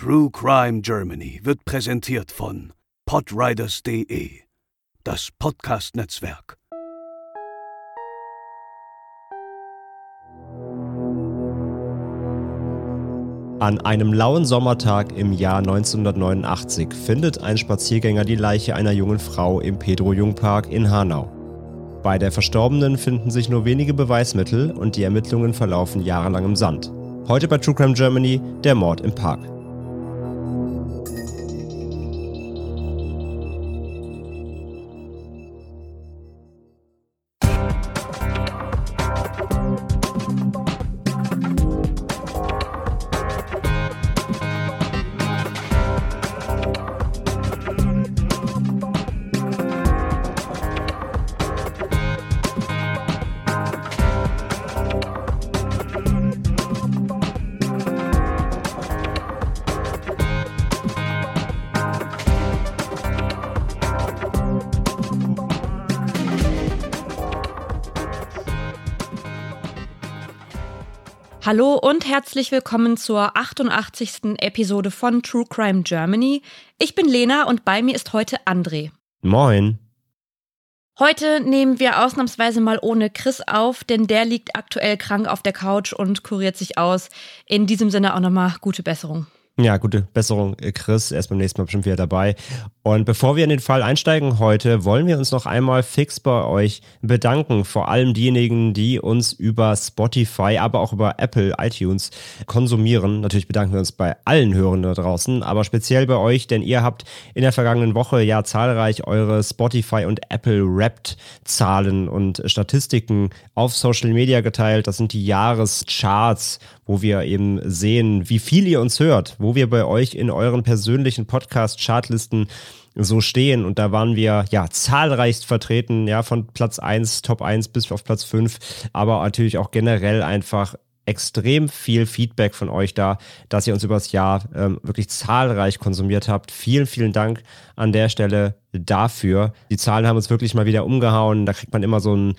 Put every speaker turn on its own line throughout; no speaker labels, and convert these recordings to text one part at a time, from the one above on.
True Crime Germany wird präsentiert von podriders.de, das Podcast-Netzwerk.
An einem lauen Sommertag im Jahr 1989 findet ein Spaziergänger die Leiche einer jungen Frau im Pedro-Jung-Park in Hanau. Bei der Verstorbenen finden sich nur wenige Beweismittel und die Ermittlungen verlaufen jahrelang im Sand. Heute bei True Crime Germany der Mord im Park.
Hallo und herzlich willkommen zur 88. Episode von True Crime Germany. Ich bin Lena und bei mir ist heute André.
Moin.
Heute nehmen wir ausnahmsweise mal ohne Chris auf, denn der liegt aktuell krank auf der Couch und kuriert sich aus. In diesem Sinne auch nochmal gute Besserung.
Ja, gute Besserung, äh, Chris. Er ist beim nächsten Mal bestimmt wieder dabei. Und bevor wir in den Fall einsteigen heute, wollen wir uns noch einmal fix bei euch bedanken. Vor allem diejenigen, die uns über Spotify, aber auch über Apple, iTunes konsumieren. Natürlich bedanken wir uns bei allen Hörern da draußen, aber speziell bei euch, denn ihr habt in der vergangenen Woche ja zahlreich eure Spotify und Apple Wrapped Zahlen und Statistiken auf Social Media geteilt. Das sind die Jahrescharts, wo wir eben sehen, wie viel ihr uns hört, wo wir bei euch in euren persönlichen Podcast-Chartlisten so stehen. Und da waren wir ja zahlreichst vertreten, ja, von Platz 1, Top 1 bis auf Platz 5, aber natürlich auch generell einfach extrem viel Feedback von euch da, dass ihr uns übers Jahr ähm, wirklich zahlreich konsumiert habt. Vielen, vielen Dank an der Stelle dafür. Die Zahlen haben uns wirklich mal wieder umgehauen. Da kriegt man immer so ein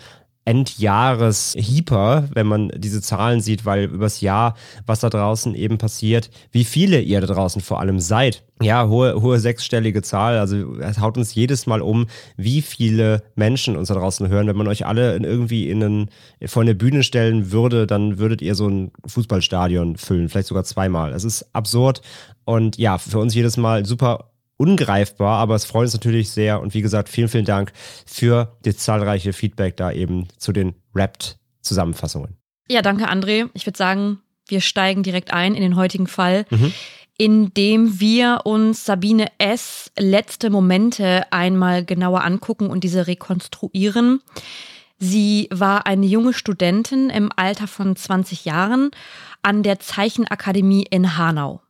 Endjahres-Heeper, wenn man diese Zahlen sieht, weil übers Jahr, was da draußen eben passiert, wie viele ihr da draußen vor allem seid. Ja, hohe, hohe sechsstellige Zahl. Also es haut uns jedes Mal um, wie viele Menschen uns da draußen hören. Wenn man euch alle in irgendwie in einen, vor eine Bühne stellen würde, dann würdet ihr so ein Fußballstadion füllen, vielleicht sogar zweimal. Es ist absurd und ja, für uns jedes Mal super ungreifbar, aber es freut uns natürlich sehr und wie gesagt, vielen, vielen Dank für das zahlreiche Feedback da eben zu den Wrapped-Zusammenfassungen.
Ja, danke, André. Ich würde sagen, wir steigen direkt ein in den heutigen Fall. Mhm indem wir uns Sabine S. letzte Momente einmal genauer angucken und diese rekonstruieren. Sie war eine junge Studentin im Alter von 20 Jahren an der Zeichenakademie in Hanau.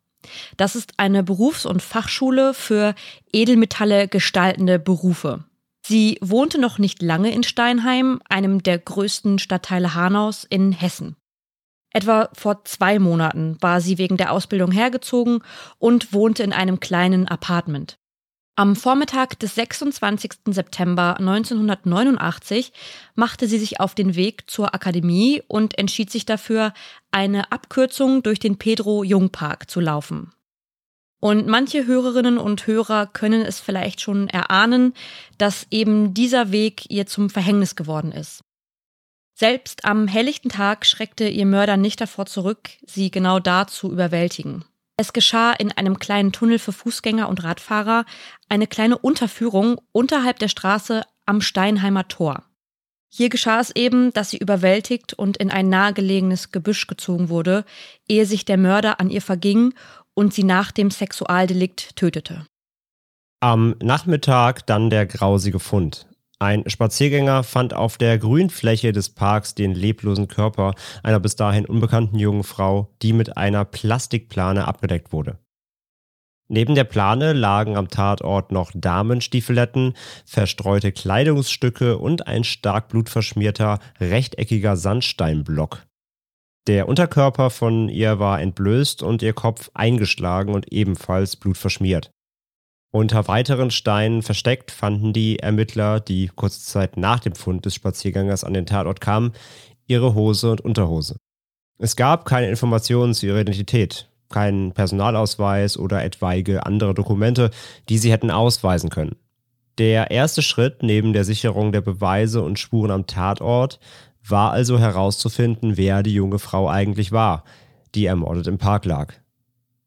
Das ist eine Berufs- und Fachschule für Edelmetalle gestaltende Berufe. Sie wohnte noch nicht lange in Steinheim, einem der größten Stadtteile Hanaus in Hessen. Etwa vor zwei Monaten war sie wegen der Ausbildung hergezogen und wohnte in einem kleinen Apartment. Am Vormittag des 26. September 1989 machte sie sich auf den Weg zur Akademie und entschied sich dafür, eine Abkürzung durch den Pedro Jung Park zu laufen. Und manche Hörerinnen und Hörer können es vielleicht schon erahnen, dass eben dieser Weg ihr zum Verhängnis geworden ist. Selbst am helllichten Tag schreckte ihr Mörder nicht davor zurück, sie genau da zu überwältigen. Es geschah in einem kleinen Tunnel für Fußgänger und Radfahrer eine kleine Unterführung unterhalb der Straße am Steinheimer Tor. Hier geschah es eben, dass sie überwältigt und in ein nahegelegenes Gebüsch gezogen wurde, ehe sich der Mörder an ihr verging und sie nach dem Sexualdelikt tötete.
Am Nachmittag dann der grausige Fund. Ein Spaziergänger fand auf der Grünfläche des Parks den leblosen Körper einer bis dahin unbekannten jungen Frau, die mit einer Plastikplane abgedeckt wurde. Neben der Plane lagen am Tatort noch Damenstiefeletten, verstreute Kleidungsstücke und ein stark blutverschmierter, rechteckiger Sandsteinblock. Der Unterkörper von ihr war entblößt und ihr Kopf eingeschlagen und ebenfalls blutverschmiert. Unter weiteren Steinen versteckt fanden die Ermittler, die kurze Zeit nach dem Fund des Spaziergängers an den Tatort kamen, ihre Hose und Unterhose. Es gab keine Informationen zu ihrer Identität. keinen Personalausweis oder etwaige andere Dokumente, die sie hätten ausweisen können. Der erste Schritt neben der Sicherung der Beweise und Spuren am Tatort war also herauszufinden, wer die junge Frau eigentlich war, die ermordet im Park lag.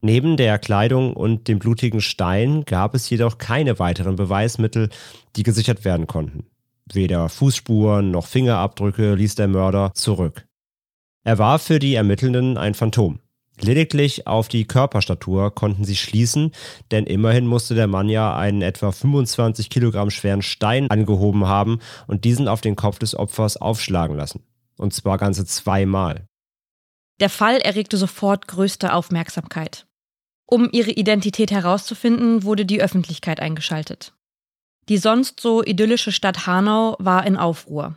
Neben der Kleidung und dem blutigen Stein gab es jedoch keine weiteren Beweismittel, die gesichert werden konnten. Weder Fußspuren noch Fingerabdrücke ließ der Mörder zurück. Er war für die Ermittelnden ein Phantom. Lediglich auf die Körperstatur konnten sie schließen, denn immerhin musste der Mann ja einen etwa 25 Kilogramm schweren Stein angehoben haben und diesen auf den Kopf des Opfers aufschlagen lassen. Und zwar ganze zweimal.
Der Fall erregte sofort größte Aufmerksamkeit. Um ihre Identität herauszufinden, wurde die Öffentlichkeit eingeschaltet. Die sonst so idyllische Stadt Hanau war in Aufruhr.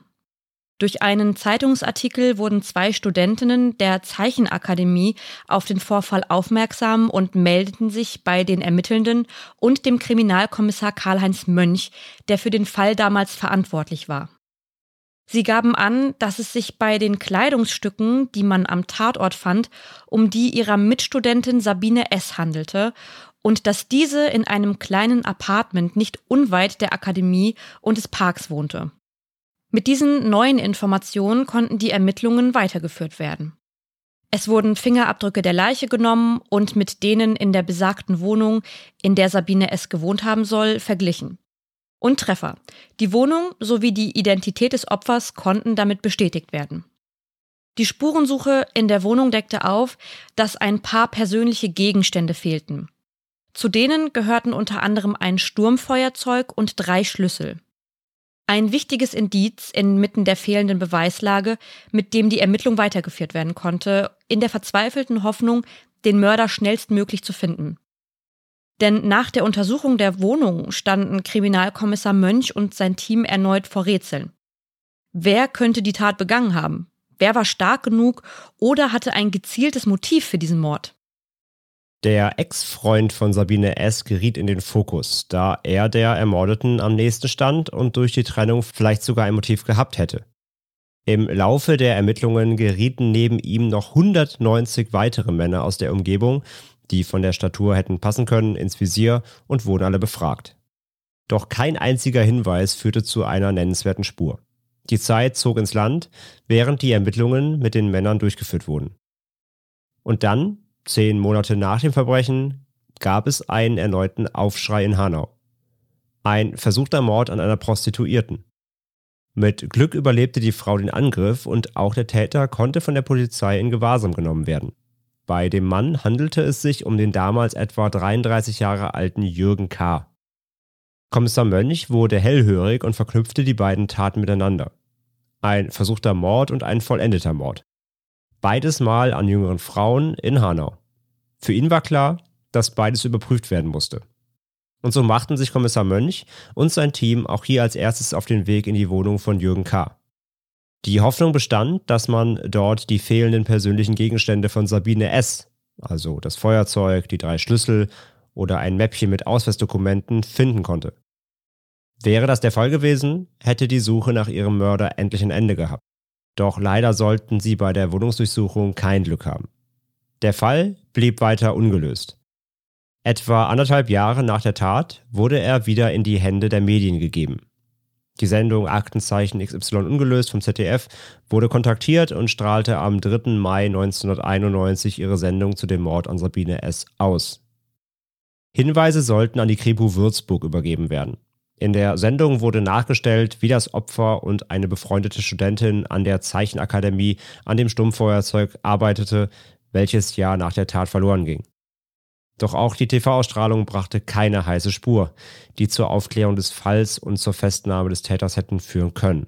Durch einen Zeitungsartikel wurden zwei Studentinnen der Zeichenakademie auf den Vorfall aufmerksam und meldeten sich bei den Ermittelnden und dem Kriminalkommissar Karl-Heinz Mönch, der für den Fall damals verantwortlich war. Sie gaben an, dass es sich bei den Kleidungsstücken, die man am Tatort fand, um die ihrer Mitstudentin Sabine S. handelte und dass diese in einem kleinen Apartment nicht unweit der Akademie und des Parks wohnte. Mit diesen neuen Informationen konnten die Ermittlungen weitergeführt werden. Es wurden Fingerabdrücke der Leiche genommen und mit denen in der besagten Wohnung, in der Sabine S. gewohnt haben soll, verglichen und Treffer. Die Wohnung sowie die Identität des Opfers konnten damit bestätigt werden. Die Spurensuche in der Wohnung deckte auf, dass ein paar persönliche Gegenstände fehlten. Zu denen gehörten unter anderem ein Sturmfeuerzeug und drei Schlüssel. Ein wichtiges Indiz inmitten der fehlenden Beweislage, mit dem die Ermittlung weitergeführt werden konnte, in der verzweifelten Hoffnung, den Mörder schnellstmöglich zu finden. Denn nach der Untersuchung der Wohnung standen Kriminalkommissar Mönch und sein Team erneut vor Rätseln. Wer könnte die Tat begangen haben? Wer war stark genug oder hatte ein gezieltes Motiv für diesen Mord?
Der Ex-Freund von Sabine S. geriet in den Fokus, da er der Ermordeten am nächsten stand und durch die Trennung vielleicht sogar ein Motiv gehabt hätte. Im Laufe der Ermittlungen gerieten neben ihm noch 190 weitere Männer aus der Umgebung, die von der Statur hätten passen können, ins Visier und wurden alle befragt. Doch kein einziger Hinweis führte zu einer nennenswerten Spur. Die Zeit zog ins Land, während die Ermittlungen mit den Männern durchgeführt wurden. Und dann, zehn Monate nach dem Verbrechen, gab es einen erneuten Aufschrei in Hanau. Ein versuchter Mord an einer Prostituierten. Mit Glück überlebte die Frau den Angriff und auch der Täter konnte von der Polizei in Gewahrsam genommen werden. Bei dem Mann handelte es sich um den damals etwa 33 Jahre alten Jürgen K. Kommissar Mönch wurde hellhörig und verknüpfte die beiden Taten miteinander. Ein versuchter Mord und ein vollendeter Mord. Beides mal an jüngeren Frauen in Hanau. Für ihn war klar, dass beides überprüft werden musste. Und so machten sich Kommissar Mönch und sein Team auch hier als erstes auf den Weg in die Wohnung von Jürgen K. Die Hoffnung bestand, dass man dort die fehlenden persönlichen Gegenstände von Sabine S., also das Feuerzeug, die drei Schlüssel oder ein Mäppchen mit Ausweisdokumenten, finden konnte. Wäre das der Fall gewesen, hätte die Suche nach ihrem Mörder endlich ein Ende gehabt. Doch leider sollten sie bei der Wohnungsdurchsuchung kein Glück haben. Der Fall blieb weiter ungelöst. Etwa anderthalb Jahre nach der Tat wurde er wieder in die Hände der Medien gegeben. Die Sendung Aktenzeichen XY ungelöst vom ZDF wurde kontaktiert und strahlte am 3. Mai 1991 ihre Sendung zu dem Mord an Sabine S. aus. Hinweise sollten an die Kripo Würzburg übergeben werden. In der Sendung wurde nachgestellt, wie das Opfer und eine befreundete Studentin an der Zeichenakademie an dem Stummfeuerzeug arbeitete, welches Jahr nach der Tat verloren ging. Doch auch die TV-Ausstrahlung brachte keine heiße Spur, die zur Aufklärung des Falls und zur Festnahme des Täters hätten führen können.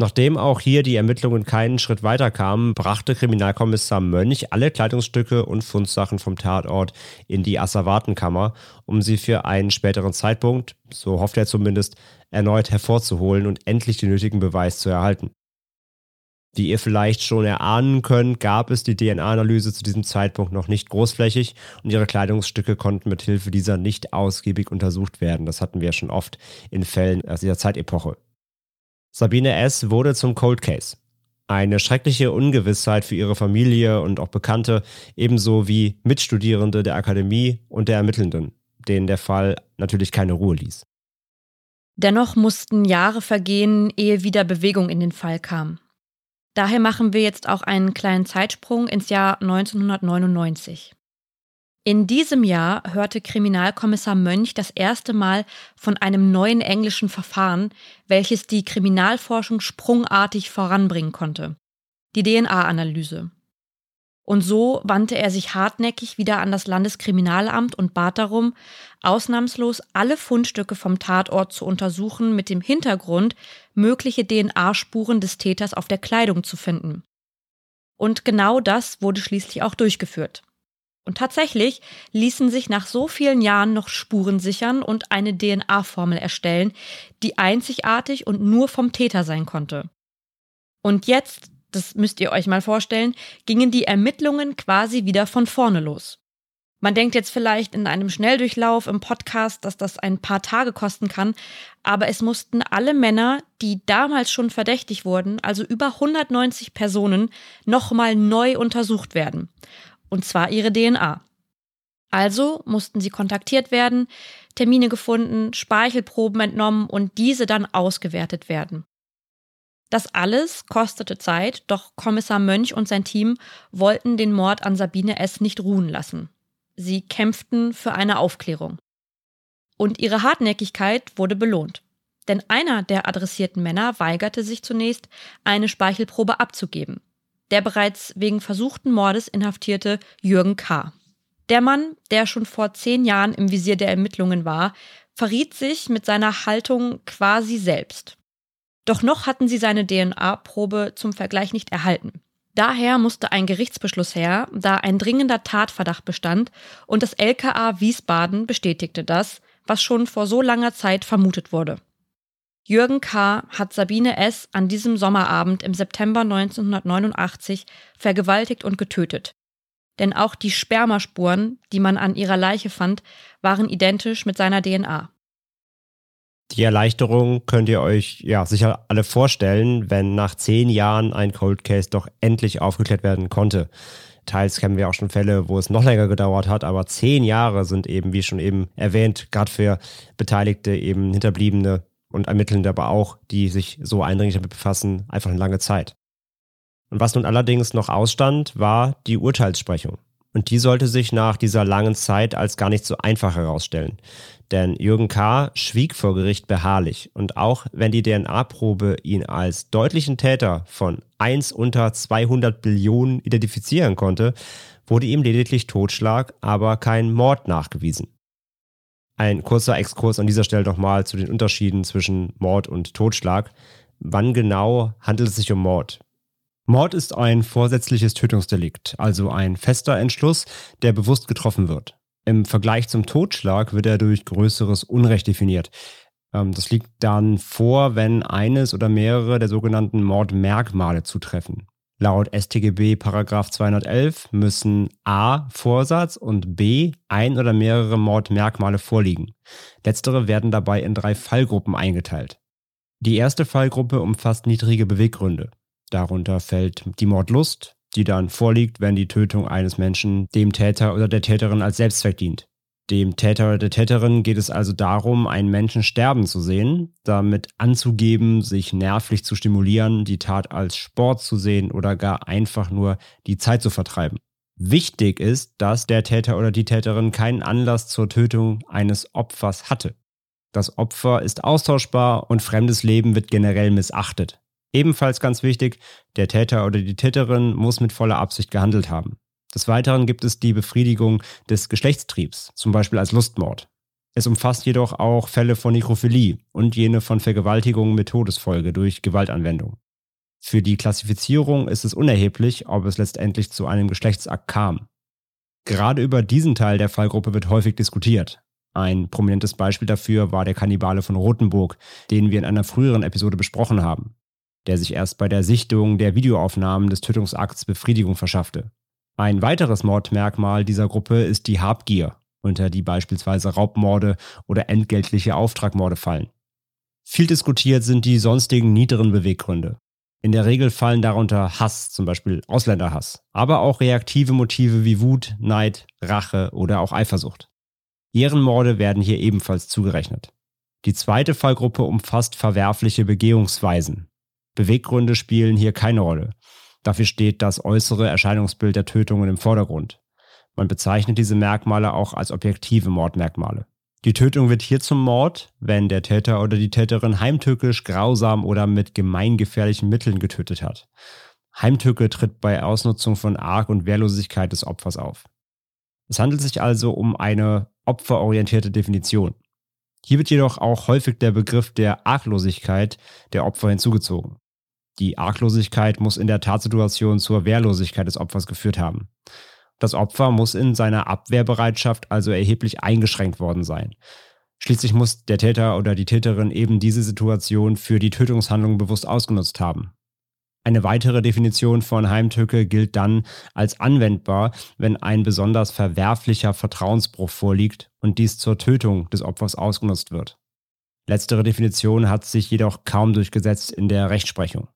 Nachdem auch hier die Ermittlungen keinen Schritt weiter kamen, brachte Kriminalkommissar Mönch alle Kleidungsstücke und Fundsachen vom Tatort in die Asservatenkammer, um sie für einen späteren Zeitpunkt, so hofft er zumindest, erneut hervorzuholen und endlich den nötigen Beweis zu erhalten. Wie ihr vielleicht schon erahnen könnt, gab es die DNA-Analyse zu diesem Zeitpunkt noch nicht großflächig und ihre Kleidungsstücke konnten mit Hilfe dieser nicht ausgiebig untersucht werden. Das hatten wir schon oft in Fällen aus dieser Zeitepoche. Sabine S. wurde zum Cold Case. Eine schreckliche Ungewissheit für ihre Familie und auch Bekannte, ebenso wie Mitstudierende der Akademie und der Ermittelnden, denen der Fall natürlich keine Ruhe ließ.
Dennoch mussten Jahre vergehen, ehe wieder Bewegung in den Fall kam. Daher machen wir jetzt auch einen kleinen Zeitsprung ins Jahr 1999. In diesem Jahr hörte Kriminalkommissar Mönch das erste Mal von einem neuen englischen Verfahren, welches die Kriminalforschung sprungartig voranbringen konnte. Die DNA-Analyse. Und so wandte er sich hartnäckig wieder an das Landeskriminalamt und bat darum, ausnahmslos alle Fundstücke vom Tatort zu untersuchen, mit dem Hintergrund, mögliche DNA-Spuren des Täters auf der Kleidung zu finden. Und genau das wurde schließlich auch durchgeführt. Und tatsächlich ließen sich nach so vielen Jahren noch Spuren sichern und eine DNA-Formel erstellen, die einzigartig und nur vom Täter sein konnte. Und jetzt, das müsst ihr euch mal vorstellen, gingen die Ermittlungen quasi wieder von vorne los. Man denkt jetzt vielleicht in einem Schnelldurchlauf im Podcast, dass das ein paar Tage kosten kann, aber es mussten alle Männer, die damals schon verdächtig wurden, also über 190 Personen, nochmal neu untersucht werden und zwar ihre DNA. Also mussten sie kontaktiert werden, Termine gefunden, Speichelproben entnommen und diese dann ausgewertet werden. Das alles kostete Zeit, doch Kommissar Mönch und sein Team wollten den Mord an Sabine S. nicht ruhen lassen. Sie kämpften für eine Aufklärung. Und ihre Hartnäckigkeit wurde belohnt. Denn einer der adressierten Männer weigerte sich zunächst, eine Speichelprobe abzugeben der bereits wegen versuchten Mordes inhaftierte Jürgen K. Der Mann, der schon vor zehn Jahren im Visier der Ermittlungen war, verriet sich mit seiner Haltung quasi selbst. Doch noch hatten sie seine DNA-Probe zum Vergleich nicht erhalten. Daher musste ein Gerichtsbeschluss her, da ein dringender Tatverdacht bestand und das LKA Wiesbaden bestätigte das, was schon vor so langer Zeit vermutet wurde. Jürgen K. hat Sabine S. an diesem Sommerabend im September 1989 vergewaltigt und getötet. Denn auch die Spermaspuren, die man an ihrer Leiche fand, waren identisch mit seiner DNA.
Die Erleichterung könnt ihr euch ja sicher alle vorstellen, wenn nach zehn Jahren ein Cold Case doch endlich aufgeklärt werden konnte. Teils kennen wir auch schon Fälle, wo es noch länger gedauert hat, aber zehn Jahre sind eben, wie schon eben erwähnt, gerade für Beteiligte eben Hinterbliebene und Ermittelnde aber auch, die sich so eindringlich damit befassen, einfach eine lange Zeit. Und was nun allerdings noch ausstand, war die Urteilssprechung. Und die sollte sich nach dieser langen Zeit als gar nicht so einfach herausstellen. Denn Jürgen K. schwieg vor Gericht beharrlich. Und auch wenn die DNA-Probe ihn als deutlichen Täter von 1 unter 200 Billionen identifizieren konnte, wurde ihm lediglich Totschlag, aber kein Mord nachgewiesen. Ein kurzer Exkurs an dieser Stelle nochmal zu den Unterschieden zwischen Mord und Totschlag. Wann genau handelt es sich um Mord? Mord ist ein vorsätzliches Tötungsdelikt, also ein fester Entschluss, der bewusst getroffen wird. Im Vergleich zum Totschlag wird er durch größeres Unrecht definiert. Ähm, das liegt dann vor, wenn eines oder mehrere der sogenannten Mordmerkmale zutreffen. Laut StGB Paragraph 211 müssen A. Vorsatz und B. ein oder mehrere Mordmerkmale vorliegen. Letztere werden dabei in drei Fallgruppen eingeteilt. Die erste Fallgruppe umfasst niedrige Beweggründe. Darunter fällt die Mordlust, die dann vorliegt, wenn die Tötung eines Menschen dem Täter oder der Täterin als Selbstzweck dient. Dem Täter oder der Täterin geht es also darum, einen Menschen sterben zu sehen, damit anzugeben, sich nervlich zu stimulieren, die Tat als Sport zu sehen oder gar einfach nur die Zeit zu vertreiben. Wichtig ist, dass der Täter oder die Täterin keinen Anlass zur Tötung eines Opfers hatte. Das Opfer ist austauschbar und fremdes Leben wird generell missachtet. Ebenfalls ganz wichtig, der Täter oder die Täterin muss mit voller Absicht gehandelt haben. Des Weiteren gibt es die Befriedigung des Geschlechtstriebs, zum Beispiel als Lustmord. Es umfasst jedoch auch Fälle von Nekrophilie und jene von Vergewaltigung mit Todesfolge durch Gewaltanwendung. Für die Klassifizierung ist es unerheblich, ob es letztendlich zu einem Geschlechtsakt kam. Gerade über diesen Teil der Fallgruppe wird häufig diskutiert. Ein prominentes Beispiel dafür war der Kannibale von Rothenburg, den wir in einer früheren Episode besprochen haben, der sich erst bei der Sichtung der Videoaufnahmen des Tötungsakts Befriedigung verschaffte. Ein weiteres Mordmerkmal dieser Gruppe ist die Habgier, unter die beispielsweise Raubmorde oder entgeltliche Auftragmorde fallen. Viel diskutiert sind die sonstigen niederen Beweggründe. In der Regel fallen darunter Hass, zum Beispiel Ausländerhass, aber auch reaktive Motive wie Wut, Neid, Rache oder auch Eifersucht. Ehrenmorde werden hier ebenfalls zugerechnet. Die zweite Fallgruppe umfasst verwerfliche Begehungsweisen. Beweggründe spielen hier keine Rolle. Dafür steht das äußere Erscheinungsbild der Tötungen im Vordergrund. Man bezeichnet diese Merkmale auch als objektive Mordmerkmale. Die Tötung wird hier zum Mord, wenn der Täter oder die Täterin heimtückisch, grausam oder mit gemeingefährlichen Mitteln getötet hat. Heimtücke tritt bei Ausnutzung von Arg und Wehrlosigkeit des Opfers auf. Es handelt sich also um eine opferorientierte Definition. Hier wird jedoch auch häufig der Begriff der Arglosigkeit der Opfer hinzugezogen. Die Arglosigkeit muss in der Tatsituation zur Wehrlosigkeit des Opfers geführt haben. Das Opfer muss in seiner Abwehrbereitschaft also erheblich eingeschränkt worden sein. Schließlich muss der Täter oder die Täterin eben diese Situation für die Tötungshandlung bewusst ausgenutzt haben. Eine weitere Definition von Heimtücke gilt dann als anwendbar, wenn ein besonders verwerflicher Vertrauensbruch vorliegt und dies zur Tötung des Opfers ausgenutzt wird. Letztere Definition hat sich jedoch kaum durchgesetzt in der Rechtsprechung.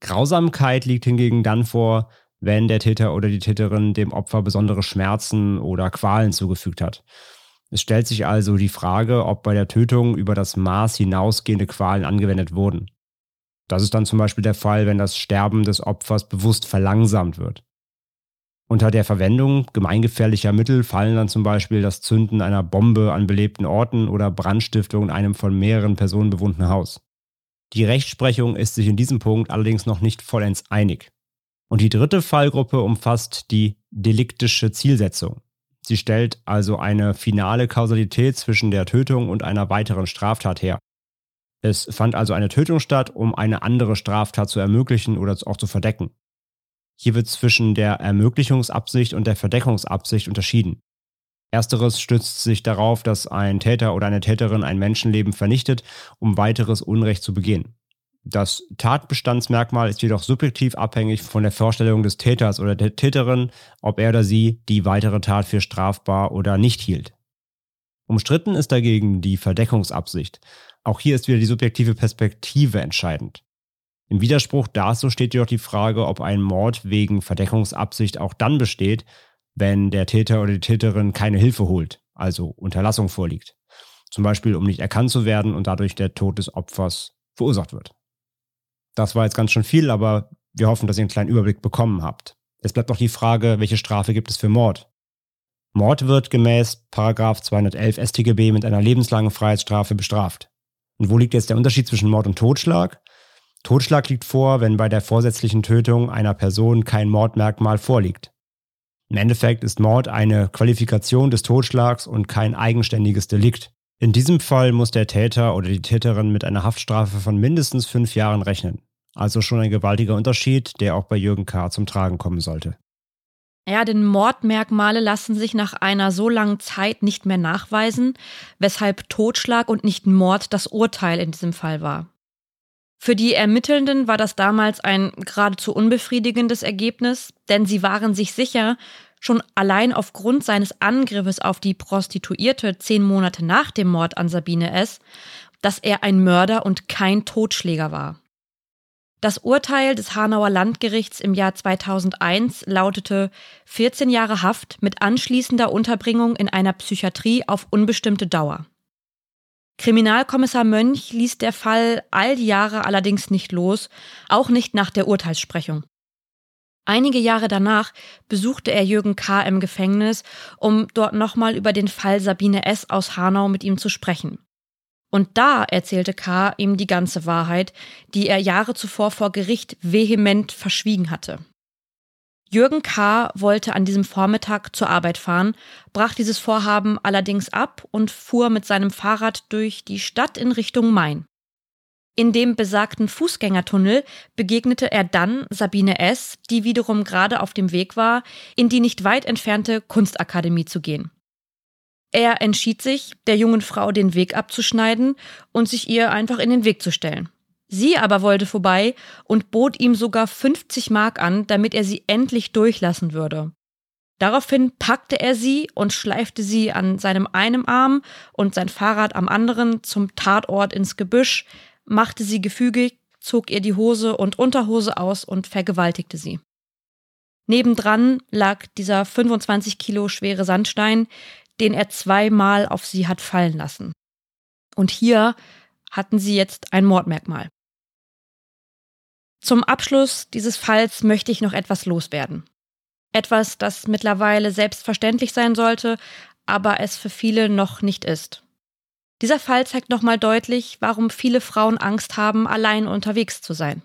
Grausamkeit liegt hingegen dann vor, wenn der Täter oder die Täterin dem Opfer besondere Schmerzen oder Qualen zugefügt hat. Es stellt sich also die Frage, ob bei der Tötung über das Maß hinausgehende Qualen angewendet wurden. Das ist dann zum Beispiel der Fall, wenn das Sterben des Opfers bewusst verlangsamt wird. Unter der Verwendung gemeingefährlicher Mittel fallen dann zum Beispiel das Zünden einer Bombe an belebten Orten oder Brandstiftung in einem von mehreren Personen bewohnten Haus. Die Rechtsprechung ist sich in diesem Punkt allerdings noch nicht vollends einig. Und die dritte Fallgruppe umfasst die deliktische Zielsetzung. Sie stellt also eine finale Kausalität zwischen der Tötung und einer weiteren Straftat her. Es fand also eine Tötung statt, um eine andere Straftat zu ermöglichen oder auch zu verdecken. Hier wird zwischen der Ermöglichungsabsicht und der Verdeckungsabsicht unterschieden. Ersteres stützt sich darauf, dass ein Täter oder eine Täterin ein Menschenleben vernichtet, um weiteres Unrecht zu begehen. Das Tatbestandsmerkmal ist jedoch subjektiv abhängig von der Vorstellung des Täters oder der Täterin, ob er oder sie die weitere Tat für strafbar oder nicht hielt. Umstritten ist dagegen die Verdeckungsabsicht. Auch hier ist wieder die subjektive Perspektive entscheidend. Im Widerspruch dazu steht jedoch die Frage, ob ein Mord wegen Verdeckungsabsicht auch dann besteht, wenn der Täter oder die Täterin keine Hilfe holt, also Unterlassung vorliegt. Zum Beispiel, um nicht erkannt zu werden und dadurch der Tod des Opfers verursacht wird. Das war jetzt ganz schön viel, aber wir hoffen, dass ihr einen kleinen Überblick bekommen habt. Es bleibt noch die Frage, welche Strafe gibt es für Mord? Mord wird gemäß 211 StGB mit einer lebenslangen Freiheitsstrafe bestraft. Und wo liegt jetzt der Unterschied zwischen Mord und Totschlag? Totschlag liegt vor, wenn bei der vorsätzlichen Tötung einer Person kein Mordmerkmal vorliegt. Im Endeffekt ist Mord eine Qualifikation des Totschlags und kein eigenständiges Delikt. In diesem Fall muss der Täter oder die Täterin mit einer Haftstrafe von mindestens fünf Jahren rechnen. Also schon ein gewaltiger Unterschied, der auch bei Jürgen K. zum Tragen kommen sollte.
Ja, denn Mordmerkmale lassen sich nach einer so langen Zeit nicht mehr nachweisen, weshalb Totschlag und nicht Mord das Urteil in diesem Fall war. Für die Ermittelnden war das damals ein geradezu unbefriedigendes Ergebnis, denn sie waren sich sicher, schon allein aufgrund seines Angriffes auf die Prostituierte zehn Monate nach dem Mord an Sabine S., dass er ein Mörder und kein Totschläger war. Das Urteil des Hanauer Landgerichts im Jahr 2001 lautete 14 Jahre Haft mit anschließender Unterbringung in einer Psychiatrie auf unbestimmte Dauer. Kriminalkommissar Mönch ließ der Fall all die Jahre allerdings nicht los, auch nicht nach der Urteilssprechung. Einige Jahre danach besuchte er Jürgen K. im Gefängnis, um dort nochmal über den Fall Sabine S. aus Hanau mit ihm zu sprechen. Und da erzählte K. ihm die ganze Wahrheit, die er Jahre zuvor vor Gericht vehement verschwiegen hatte. Jürgen K. wollte an diesem Vormittag zur Arbeit fahren, brach dieses Vorhaben allerdings ab und fuhr mit seinem Fahrrad durch die Stadt in Richtung Main. In dem besagten Fußgängertunnel begegnete er dann Sabine S., die wiederum gerade auf dem Weg war, in die nicht weit entfernte Kunstakademie zu gehen. Er entschied sich, der jungen Frau den Weg abzuschneiden und sich ihr einfach in den Weg zu stellen. Sie aber wollte vorbei und bot ihm sogar 50 Mark an, damit er sie endlich durchlassen würde. Daraufhin packte er sie und schleifte sie an seinem einen Arm und sein Fahrrad am anderen zum Tatort ins Gebüsch, machte sie gefügig zog ihr die Hose und Unterhose aus und vergewaltigte sie. Nebendran lag dieser 25 Kilo schwere Sandstein, den er zweimal auf sie hat fallen lassen. Und hier hatten sie jetzt ein Mordmerkmal. Zum Abschluss dieses Falls möchte ich noch etwas loswerden. Etwas, das mittlerweile selbstverständlich sein sollte, aber es für viele noch nicht ist. Dieser Fall zeigt nochmal deutlich, warum viele Frauen Angst haben, allein unterwegs zu sein.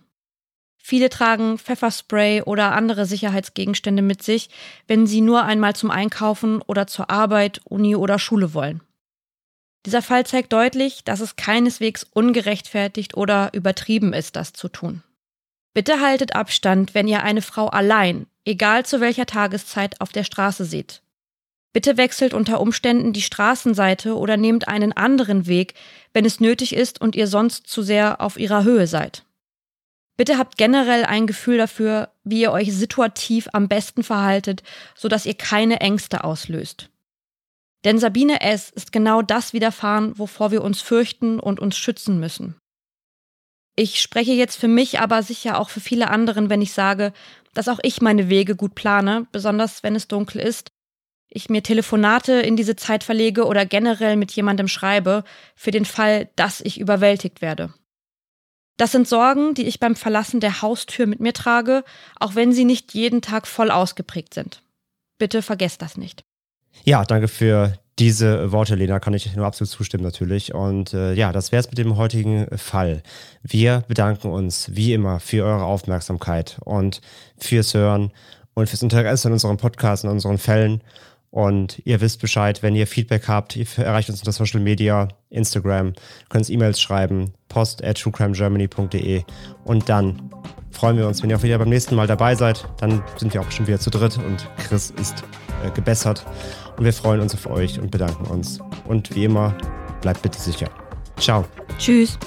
Viele tragen Pfefferspray oder andere Sicherheitsgegenstände mit sich, wenn sie nur einmal zum Einkaufen oder zur Arbeit, Uni oder Schule wollen. Dieser Fall zeigt deutlich, dass es keineswegs ungerechtfertigt oder übertrieben ist, das zu tun. Bitte haltet Abstand, wenn ihr eine Frau allein, egal zu welcher Tageszeit, auf der Straße seht. Bitte wechselt unter Umständen die Straßenseite oder nehmt einen anderen Weg, wenn es nötig ist und ihr sonst zu sehr auf ihrer Höhe seid. Bitte habt generell ein Gefühl dafür, wie ihr euch situativ am besten verhaltet, sodass ihr keine Ängste auslöst. Denn Sabine S. ist genau das widerfahren, wovor wir uns fürchten und uns schützen müssen. Ich spreche jetzt für mich, aber sicher auch für viele anderen, wenn ich sage, dass auch ich meine Wege gut plane, besonders wenn es dunkel ist, ich mir Telefonate in diese Zeit verlege oder generell mit jemandem schreibe, für den Fall, dass ich überwältigt werde. Das sind Sorgen, die ich beim Verlassen der Haustür mit mir trage, auch wenn sie nicht jeden Tag voll ausgeprägt sind. Bitte vergesst das nicht.
Ja, danke für diese Worte, Lena, kann ich nur absolut zustimmen natürlich. Und äh, ja, das wäre es mit dem heutigen Fall. Wir bedanken uns wie immer für eure Aufmerksamkeit und fürs Hören und fürs Interesse an unserem Podcast, und unseren Fällen. Und ihr wisst Bescheid, wenn ihr Feedback habt, ihr erreicht uns unter Social Media, Instagram, könnt E-Mails schreiben, post at truecrimegermany.de und dann freuen wir uns, wenn ihr auch wieder beim nächsten Mal dabei seid. Dann sind wir auch schon wieder zu dritt und Chris ist äh, gebessert. Und wir freuen uns auf euch und bedanken uns. Und wie immer, bleibt bitte sicher. Ciao.
Tschüss.